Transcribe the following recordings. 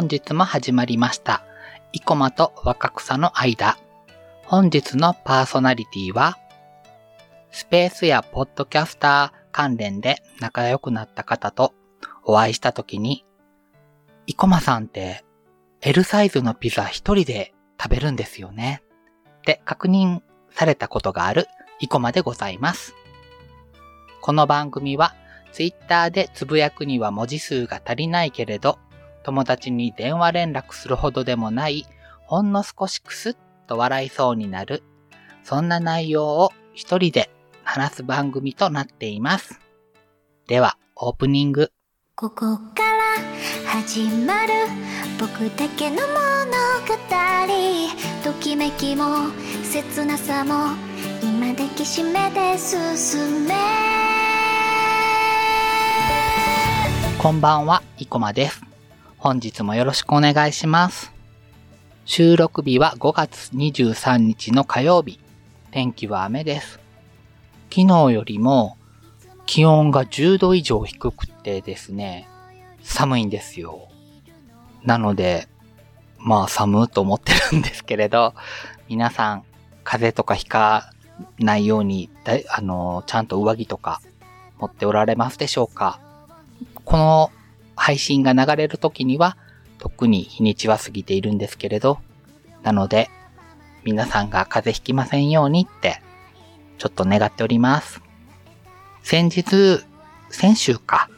本日も始まりました。生駒と若草の間。本日のパーソナリティは、スペースやポッドキャスター関連で仲良くなった方とお会いした時に、生駒さんって L サイズのピザ一人で食べるんですよね。って確認されたことがある生駒でございます。この番組は Twitter でつぶやくには文字数が足りないけれど、友達に電話連絡するほどでもない、ほんの少しクスッと笑いそうになる、そんな内容を一人で話す番組となっています。では、オープニング。ここから始まる僕だけの物語ときめきも切なさも今抱きしめて進めこんばんは、生駒です。本日もよろしくお願いします。収録日は5月23日の火曜日。天気は雨です。昨日よりも気温が10度以上低くてですね、寒いんですよ。なので、まあ寒いと思ってるんですけれど、皆さん風邪とかひかないように、あの、ちゃんと上着とか持っておられますでしょうか？この配信が流れる時には、特に日にちは過ぎているんですけれど、なので、皆さんが風邪ひきませんようにって、ちょっと願っております。先日、先週か、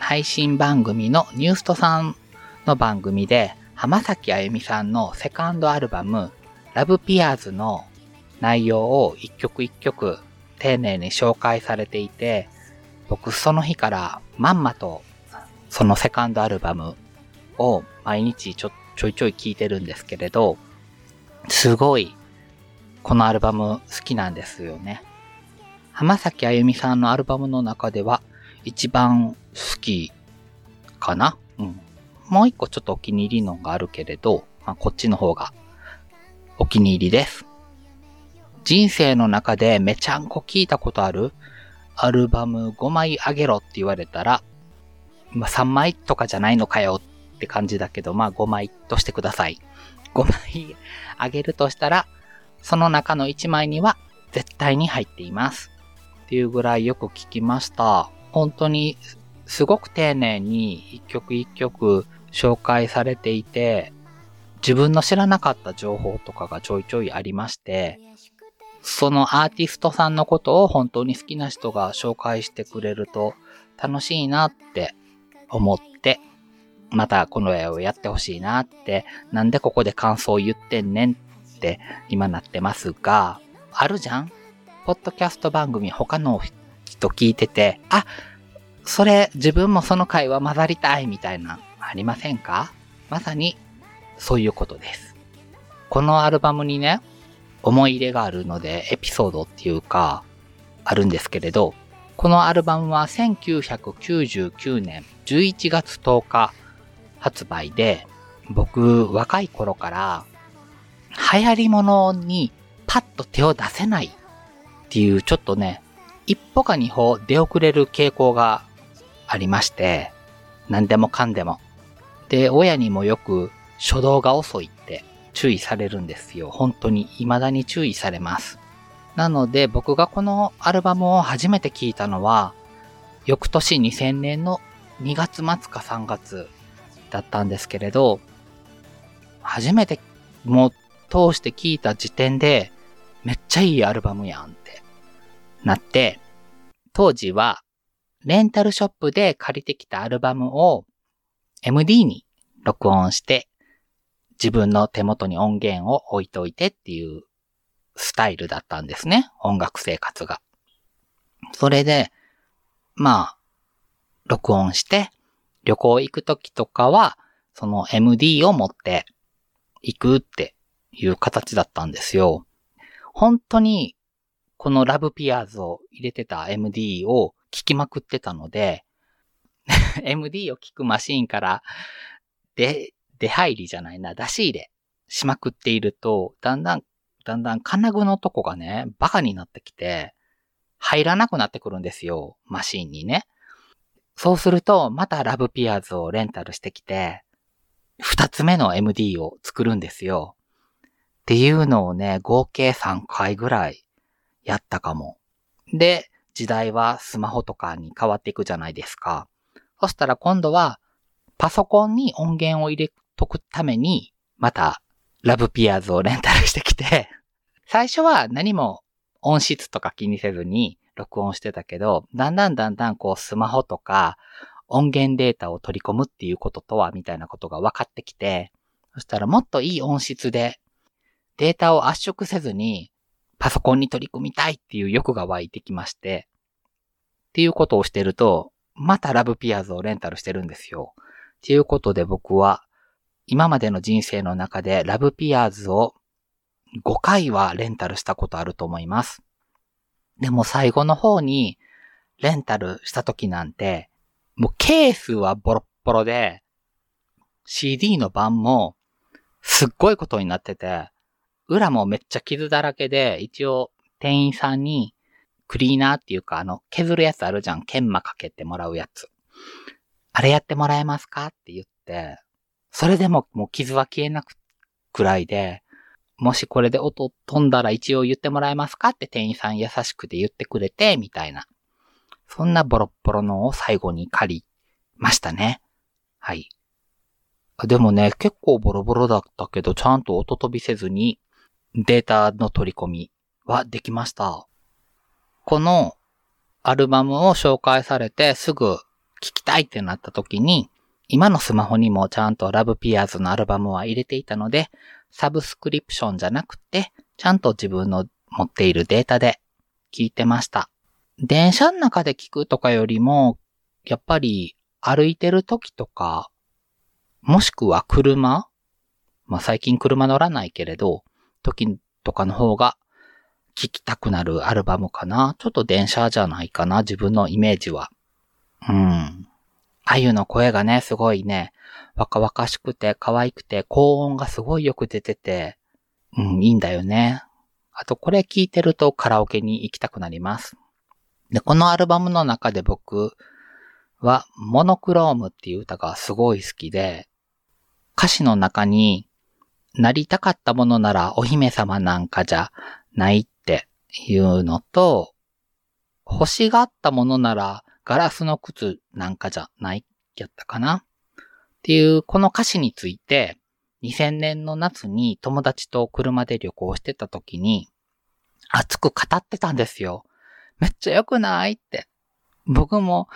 配信番組のニューストさんの番組で、浜崎あゆみさんのセカンドアルバム、ラブピアーズの内容を一曲一曲丁寧に紹介されていて、僕その日からまんまとそのセカンドアルバムを毎日ちょちょいちょい聴いてるんですけれど、すごいこのアルバム好きなんですよね。浜崎あゆみさんのアルバムの中では一番好きかな？うん。もう一個ちょっとお気に入りのがあるけれど、まあ、こっちの方がお気に入りです。人生の中でめちゃんこ聞いたことある？アルバム5枚あげろって言われたら、まあ、3枚とかじゃないのかよって感じだけど、まあ5枚としてください。5枚あげるとしたら、その中の1枚には絶対に入っています。っていうぐらいよく聞きました。本当にすごく丁寧に一曲一曲紹介されていて、自分の知らなかった情報とかがちょいちょいありまして、そのアーティストさんのことを本当に好きな人が紹介してくれると楽しいなって思って、またこの絵をやってほしいなって、なんでここで感想を言ってんねんって今なってますが、あるじゃん？ポッドキャスト番組他の人聞いてて、あ、それ自分もその会話混ざりたいみたいな、ありませんか？まさにそういうことです。このアルバムにね、思い入れがあるので、エピソードっていうか、あるんですけれど、このアルバムは1999年11月10日発売で、僕、若い頃から、流行り物にパッと手を出せないっていう、ちょっとね、一歩か二歩出遅れる傾向がありまして、何でもかんでも。で、親にもよく初動が遅いって注意されるんですよ。本当に未だに注意されます。なので僕がこのアルバムを初めて聴いたのは、翌年2000年の2月末か3月だったんですけれど、初めてもう通して聴いた時点で、めっちゃいいアルバムやんってなって、当時はレンタルショップで借りてきたアルバムを MD に録音して、自分の手元に音源を置いといてっていうスタイルだったんですね。音楽生活が。それで、まあ、録音して、旅行行くときとかは、その MD を持って行くっていう形だったんですよ。本当に、このラブピアーズを入れてた MD を聞きまくってたので、MD を聞くマシーンから、で、出入りじゃないな、出し入れしまくっていると、だんだん、だんだん金具のとこがね、バカになってきて、入らなくなってくるんですよ、マシーンにね。そうすると、またラブピアーズをレンタルしてきて、二つ目の MD を作るんですよ。っていうのをね、合計3回ぐらいやったかも。で、時代はスマホとかに変わっていくじゃないですか。そしたら今度は、パソコンに音源を入れとくために、また、ラブピアーズをレンタルしてきて、最初は何も音質とか気にせずに録音してたけど、だんだんだんだんこうスマホとか音源データを取り込むっていうこととは、みたいなことが分かってきて、そしたらもっといい音質でデータを圧縮せずにパソコンに取り組みたいっていう欲が湧いてきまして、っていうことをしてると、またラブピアーズをレンタルしてるんですよ。っていうことで僕は、今までの人生の中でラブピアーズを5回はレンタルしたことあると思います。でも最後の方にレンタルした時なんて、もうケースはボロッボロで、CD の版もすっごいことになってて、裏もめっちゃ傷だらけで、一応店員さんにクリーナーっていうかあの削るやつあるじゃん。研磨かけてもらうやつ。あれやってもらえますかって言って、それでももう傷は消えなくくらいで、もしこれで音飛んだら一応言ってもらえますかって店員さん優しくて言ってくれて、みたいな。そんなボロッボロのを最後に借りましたね。はい。でもね、結構ボロボロだったけど、ちゃんと音飛びせずにデータの取り込みはできました。このアルバムを紹介されてすぐ聴きたいってなった時に、今のスマホにもちゃんとラブピアーズのアルバムは入れていたので、サブスクリプションじゃなくて、ちゃんと自分の持っているデータで聞いてました。電車の中で聞くとかよりも、やっぱり歩いてる時とか、もしくは車まあ最近車乗らないけれど、時とかの方が聴きたくなるアルバムかな。ちょっと電車じゃないかな、自分のイメージは。うん。あゆの声がね、すごいね、若々しくて可愛くて高音がすごいよく出てて、うん、いいんだよね。あとこれ聞いてるとカラオケに行きたくなります。で、このアルバムの中で僕はモノクロームっていう歌がすごい好きで、歌詞の中になりたかったものならお姫様なんかじゃないっていうのと、欲しがったものならガラスの靴なんかじゃない？やったかな？っていうこの歌詞について2000年の夏に友達と車で旅行してた時に熱く語ってたんですよ。めっちゃ良くない？って。僕も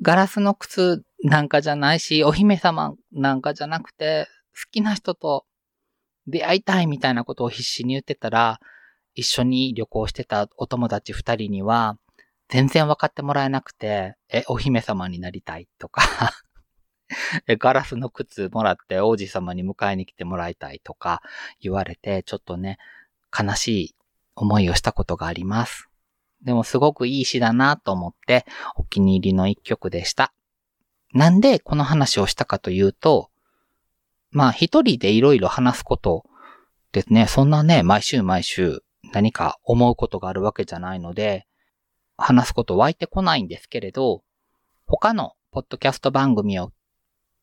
ガラスの靴なんかじゃないし、お姫様なんかじゃなくて、好きな人と出会いたいみたいなことを必死に言ってたら、一緒に旅行してたお友達二人には、全然分かってもらえなくて、え、お姫様になりたいとか ガラスの靴もらって王子様に迎えに来てもらいたいとか言われて、ちょっとね、悲しい思いをしたことがあります。でもすごくいい詩だなと思ってお気に入りの一曲でした。なんでこの話をしたかというと、まあ一人でいろいろ話すことですね、そんなね、毎週毎週何か思うことがあるわけじゃないので、話すこと湧いてこないんですけれど、他のポッドキャスト番組を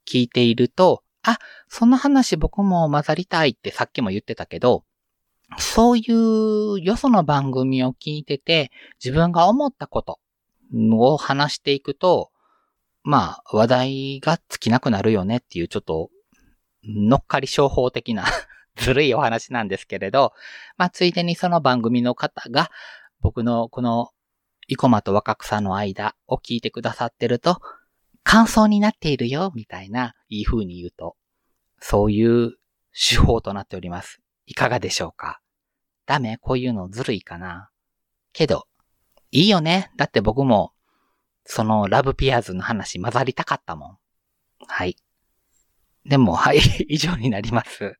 聞いていると、あ、その話僕も混ざりたいってさっきも言ってたけど、そういうよその番組を聞いてて、自分が思ったことを話していくと、まあ、話題が尽きなくなるよねっていうちょっと乗っかり商法的な ずるいお話なんですけれど、まあ、ついでにその番組の方が、僕のこの、生駒と若草の間を聞いてくださってると、感想になっているよ、みたいな、いい風に言うと、そういう手法となっております。いかがでしょうか？ダメ？こういうのずるいかな？けど、いいよね？だって僕も、そのラブピアーズの話混ざりたかったもん。はい。でも、はい、以上になります。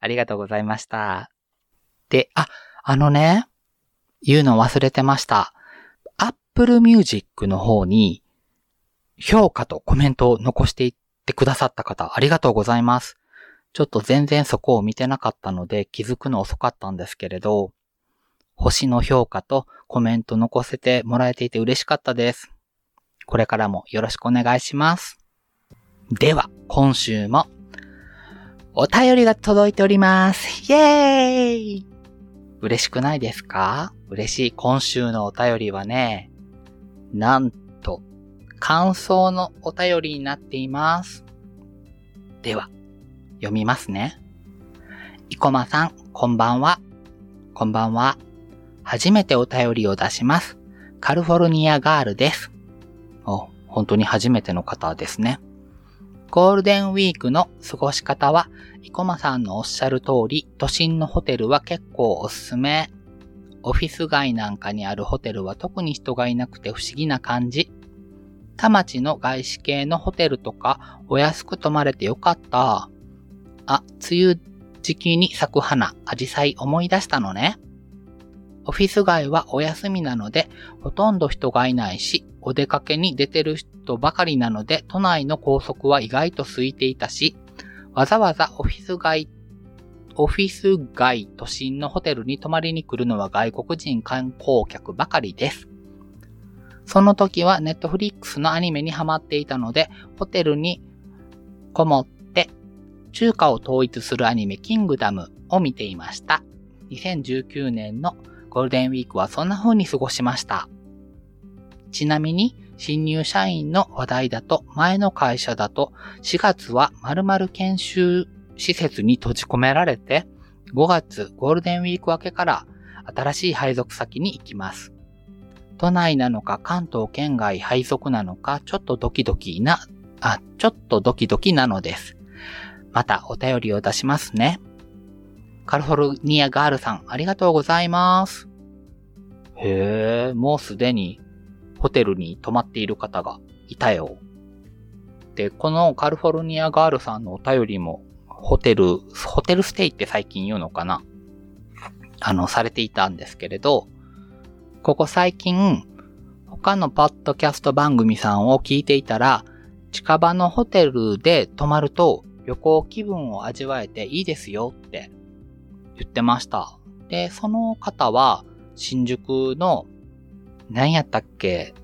ありがとうございました。で、あ、あのね、言うの忘れてました。Apple Music の方に、評価とコメントを残していってくださった方、ありがとうございます。ちょっと全然そこを見てなかったので気づくの遅かったんですけれど、星の評価とコメント残せてもらえていて嬉しかったです。これからもよろしくお願いします。では、今週もお便りが届いております。イェーイ嬉しくないですか？嬉しい。今週のお便りはね、なんと、感想のお便りになっています。では、読みますね。生駒さん、こんばんは。こんばんは。初めてお便りを出します。カリフォルニアガールです。お、本当に初めての方ですね。ゴールデンウィークの過ごし方は、生駒さんのおっしゃる通り、都心のホテルは結構おすすめ。オフィス街なんかにあるホテルは特に人がいなくて不思議な感じ。田町の外資系のホテルとかお安く泊まれてよかった。あ、梅雨時期に咲く花、アジサイ思い出したのね。オフィス街はお休みなので、ほとんど人がいないし、お出かけに出てる人ばかりなので、都内の高速は意外と空いていたし、わざわざオフィス街、オフィス街都心のホテルに泊まりに来るのは外国人観光客ばかりです。その時はネットフリックスのアニメにハマっていたので、ホテルにこもって中華を統一するアニメキングダムを見ていました。2019年のゴールデンウィークはそんな風に過ごしました。ちなみに、新入社員の話題だと、前の会社だと、4月は〇〇研修施設に閉じ込められて、5月ゴールデンウィーク明けから新しい配属先に行きます。都内なのか関東圏外配属なのか、ちょっとドキドキな、あ、ちょっとドキドキなのです。またお便りを出しますね。カリフォルニアガールさん、ありがとうございます。へえ、もうすでにホテルに泊まっている方がいたよ。で、このカリフォルニアガールさんのお便りも、ホテル、ホテルステイって最近言うのかな？あの、されていたんですけれど、ここ最近、他のポッドキャスト番組さんを聞いていたら、近場のホテルで泊まると旅行気分を味わえていいですよって言ってました。で、その方は新宿の何やったっけ？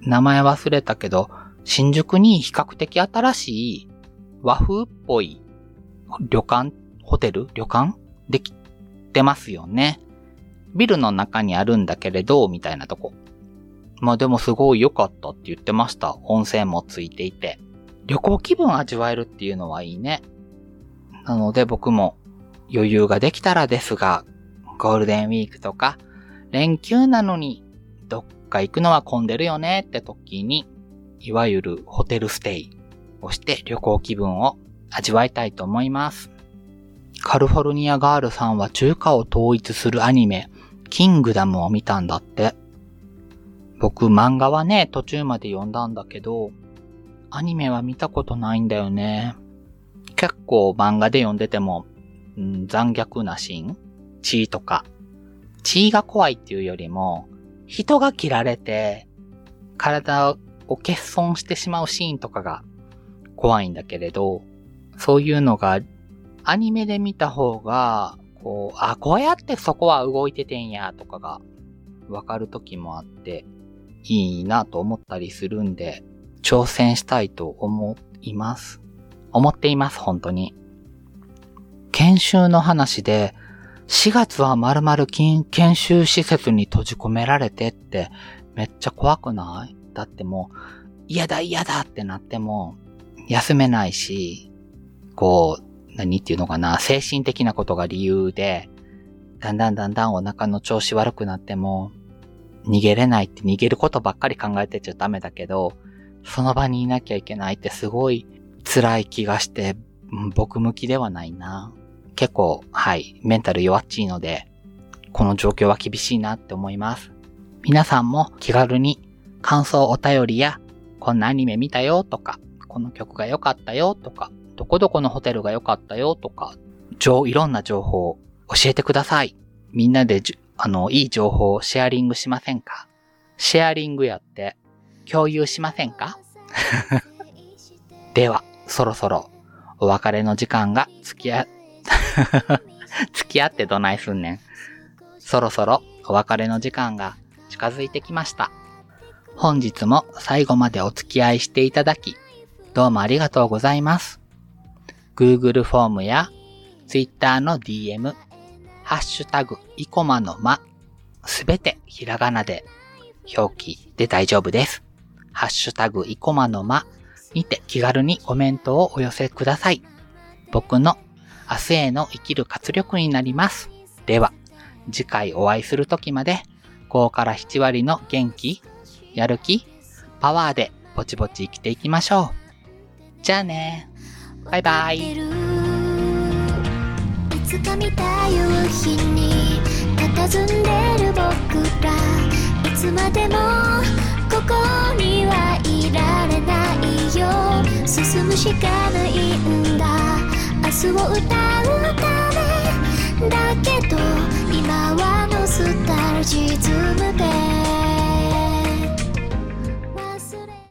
名前忘れたけど、新宿に比較的新しい和風っぽい旅館？ホテル？旅館？できてますよね。ビルの中にあるんだけれど、みたいなとこ。まあでもすごい良かったって言ってました。温泉もついていて。旅行気分味わえるっていうのはいいね。なので僕も余裕ができたらですが、ゴールデンウィークとか、連休なのにどっか行くのは混んでるよねって時に、いわゆるホテルステイをして旅行気分を味わいたいと思います。カリフォルニアガールさんは中華を統一するアニメ、キングダムを見たんだって。僕漫画はね、途中まで読んだんだけど、アニメは見たことないんだよね。結構漫画で読んでても、うん、残虐なシーン血とか。血が怖いっていうよりも、人が切られて、体を欠損してしまうシーンとかが怖いんだけれど、そういうのがアニメで見た方が、こう、あ、こうやってそこは動いててんや、とかがわかる時もあって、いいなと思ったりするんで、挑戦したいと思います。思っています、本当に。研修の話で、4月は〇〇研修施設に閉じ込められてって、めっちゃ怖くない？だってもう、嫌だ嫌だってなっても、休めないし、こう、何っていうのかな、精神的なことが理由で、だんだんだんだんお腹の調子悪くなっても、逃げれないって逃げることばっかり考えてちゃダメだけど、その場にいなきゃいけないってすごい辛い気がして、僕向きではないな。結構、はい、メンタル弱っちいので、この状況は厳しいなって思います。皆さんも気軽に感想お便りや、こんなアニメ見たよとか、この曲が良かったよとか、どこどこのホテルが良かったよとか、いろんな情報を教えてください。みんなでじ、あの、いい情報をシェアリングしませんか？シェアリングやって共有しませんか？では、そろそろお別れの時間が付き合、付き合ってどないすんねん。そろそろお別れの時間が近づいてきました。本日も最後までお付き合いしていただき、どうもありがとうございます。Google フォームや Twitter の DM、ハッシュタグ、イコマの間、すべてひらがなで表記で大丈夫です。ハッシュタグ、イコマの間にて気軽にコメントをお寄せください。僕の明日への生きる活力になります。では、次回お会いする時まで、5から7割の元気、やる気、パワーでぼちぼち生きていきましょう。じゃあね。バイバイ。いつか見た夕日に佇んでる僕らいつまでもここにはいられないよ進むしかないんだ明日を歌うためだけど今はノスタルジーず